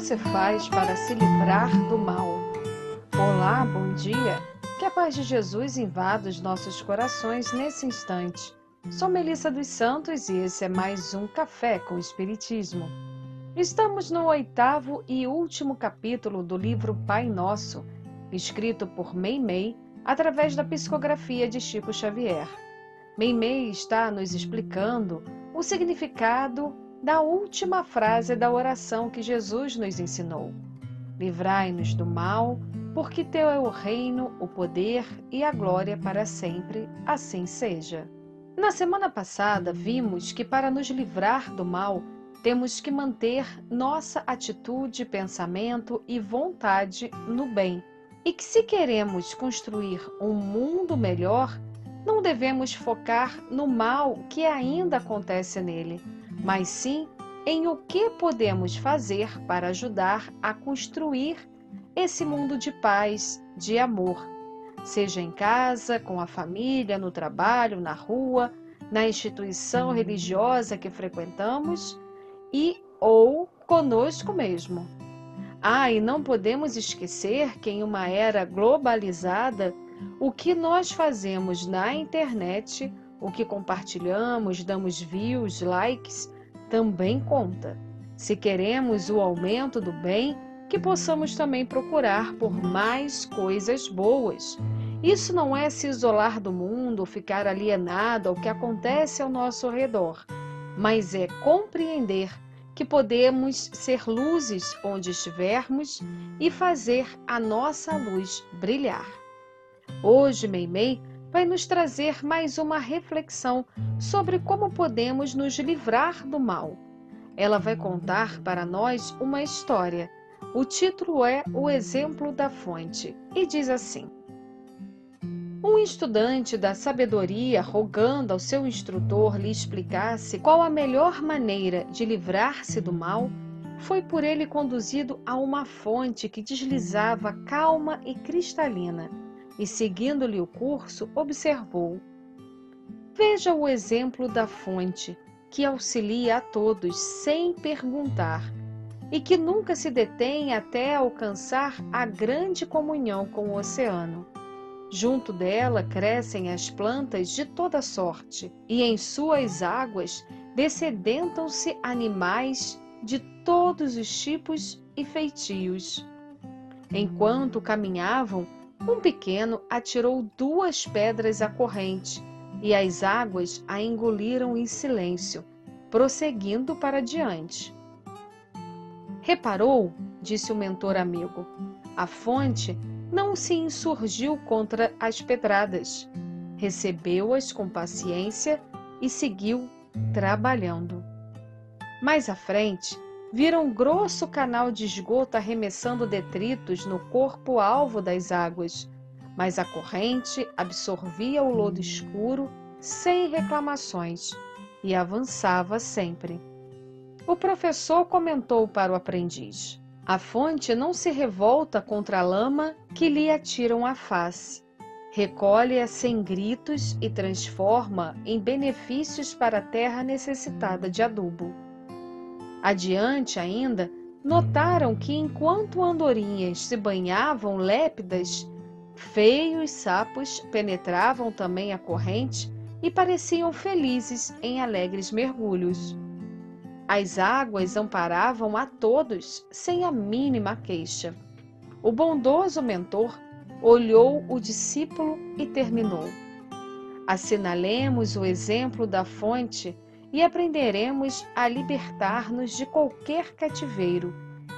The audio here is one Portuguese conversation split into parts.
você faz para se livrar do mal? Olá, bom dia. Que a paz de Jesus invada os nossos corações nesse instante. Sou Melissa dos Santos e esse é mais um Café com Espiritismo. Estamos no oitavo e último capítulo do livro Pai Nosso, escrito por Meimei através da psicografia de Chico Xavier. Meimei está nos explicando o significado da última frase da oração que Jesus nos ensinou: Livrai-nos do mal, porque teu é o reino, o poder e a glória para sempre, assim seja. Na semana passada, vimos que para nos livrar do mal, temos que manter nossa atitude, pensamento e vontade no bem. E que se queremos construir um mundo melhor, não devemos focar no mal que ainda acontece nele mas sim em o que podemos fazer para ajudar a construir esse mundo de paz, de amor, seja em casa, com a família, no trabalho, na rua, na instituição religiosa que frequentamos e ou conosco mesmo. Ah, e não podemos esquecer que em uma era globalizada, o que nós fazemos na internet o que compartilhamos, damos views, likes, também conta. Se queremos o aumento do bem, que possamos também procurar por mais coisas boas. Isso não é se isolar do mundo, ficar alienado ao que acontece ao nosso redor, mas é compreender que podemos ser luzes onde estivermos e fazer a nossa luz brilhar. Hoje, Meimei vai nos trazer mais uma reflexão sobre como podemos nos livrar do mal. Ela vai contar para nós uma história. O título é O Exemplo da Fonte e diz assim: Um estudante da sabedoria, rogando ao seu instrutor lhe explicasse qual a melhor maneira de livrar-se do mal, foi por ele conduzido a uma fonte que deslizava calma e cristalina e, seguindo-lhe o curso, observou: Veja o exemplo da fonte, que auxilia a todos sem perguntar e que nunca se detém até alcançar a grande comunhão com o oceano. Junto dela crescem as plantas de toda sorte, e em suas águas descedentam-se animais de todos os tipos e feitios. Enquanto caminhavam, um pequeno atirou duas pedras à corrente e as águas a engoliram em silêncio, prosseguindo para diante. Reparou, disse o mentor amigo, a fonte não se insurgiu contra as pedradas, recebeu-as com paciência e seguiu trabalhando. Mais à frente, viram um grosso canal de esgoto arremessando detritos no corpo alvo das águas, mas a corrente absorvia o lodo escuro sem reclamações e avançava sempre. O professor comentou para o aprendiz: A fonte não se revolta contra a lama que lhe atiram à face. Recolhe-a sem gritos e transforma em benefícios para a terra necessitada de adubo. Adiante ainda, notaram que enquanto andorinhas se banhavam lépidas, feios sapos penetravam também a corrente e pareciam felizes em alegres mergulhos. As águas amparavam a todos sem a mínima queixa. O bondoso mentor olhou o discípulo e terminou. Assinalemos o exemplo da fonte e aprenderemos a libertar-nos de qualquer cativeiro,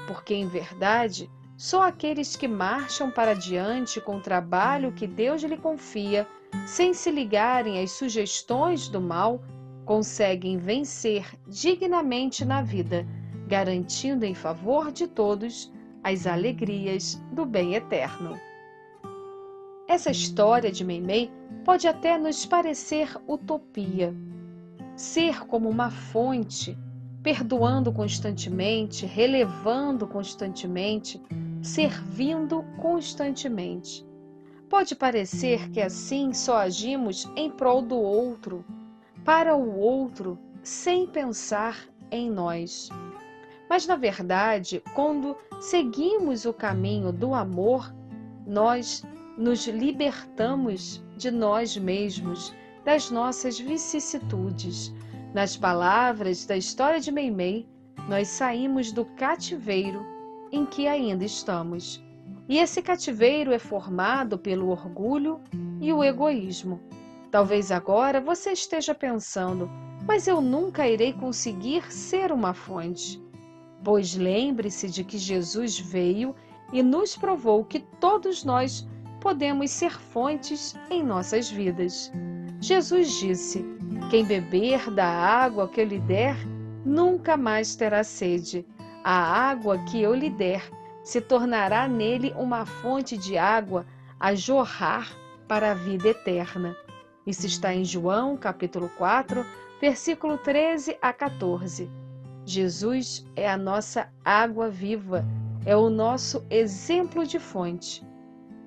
porque em verdade só aqueles que marcham para diante com o trabalho que Deus lhe confia, sem se ligarem às sugestões do mal, conseguem vencer dignamente na vida, garantindo em favor de todos as alegrias do bem eterno. Essa história de Meimei pode até nos parecer utopia, ser como uma fonte, perdoando constantemente, relevando constantemente, servindo constantemente. Pode parecer que assim só agimos em prol do outro, para o outro, sem pensar em nós. Mas, na verdade, quando seguimos o caminho do amor, nós nos libertamos de nós mesmos, das nossas vicissitudes. Nas palavras da história de Meimei, nós saímos do cativeiro em que ainda estamos. E esse cativeiro é formado pelo orgulho e o egoísmo. Talvez agora você esteja pensando, mas eu nunca irei conseguir ser uma fonte. Pois lembre-se de que Jesus veio e nos provou que todos nós podemos ser fontes em nossas vidas. Jesus disse: Quem beber da água que eu lhe der, nunca mais terá sede. A água que eu lhe der se tornará nele uma fonte de água a jorrar para a vida eterna. Isso está em João, capítulo 4, versículo 13 a 14. Jesus é a nossa água viva, é o nosso exemplo de fonte.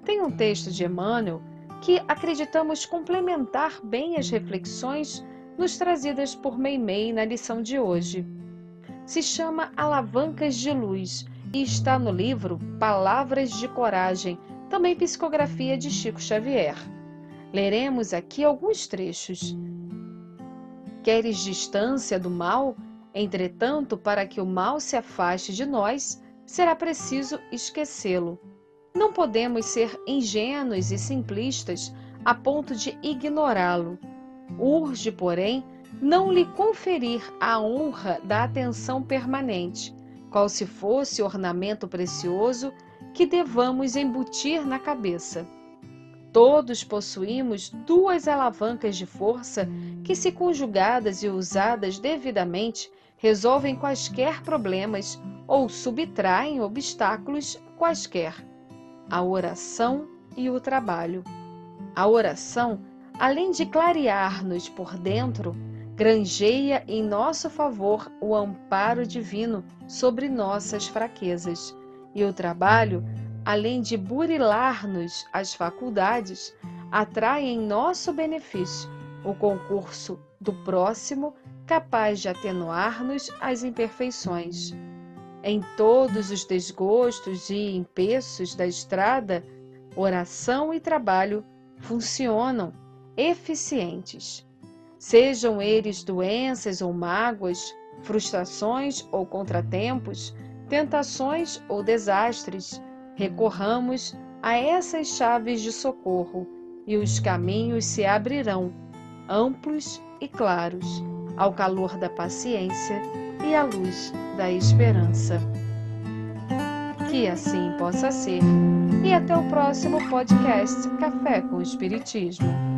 Tem um texto de Emmanuel que acreditamos complementar bem as reflexões nos trazidas por Meimei na lição de hoje. Se chama Alavancas de Luz e está no livro Palavras de Coragem, também psicografia de Chico Xavier. Leremos aqui alguns trechos. Queres distância do mal? Entretanto, para que o mal se afaste de nós, será preciso esquecê-lo. Não podemos ser ingênuos e simplistas a ponto de ignorá-lo. Urge, porém, não lhe conferir a honra da atenção permanente, qual se fosse ornamento precioso que devamos embutir na cabeça. Todos possuímos duas alavancas de força que, se conjugadas e usadas devidamente, resolvem quaisquer problemas ou subtraem obstáculos quaisquer: a oração e o trabalho. A oração, além de clarear-nos por dentro, granjeia em nosso favor o amparo divino sobre nossas fraquezas, e o trabalho além de burilar-nos as faculdades, atrai em nosso benefício o concurso do próximo capaz de atenuar-nos as imperfeições. Em todos os desgostos e empeços da estrada, oração e trabalho funcionam eficientes. Sejam eles doenças ou mágoas, frustrações ou contratempos, tentações ou desastres, Recorramos a essas chaves de socorro e os caminhos se abrirão, amplos e claros, ao calor da paciência e à luz da esperança. Que assim possa ser. E até o próximo podcast Café com Espiritismo.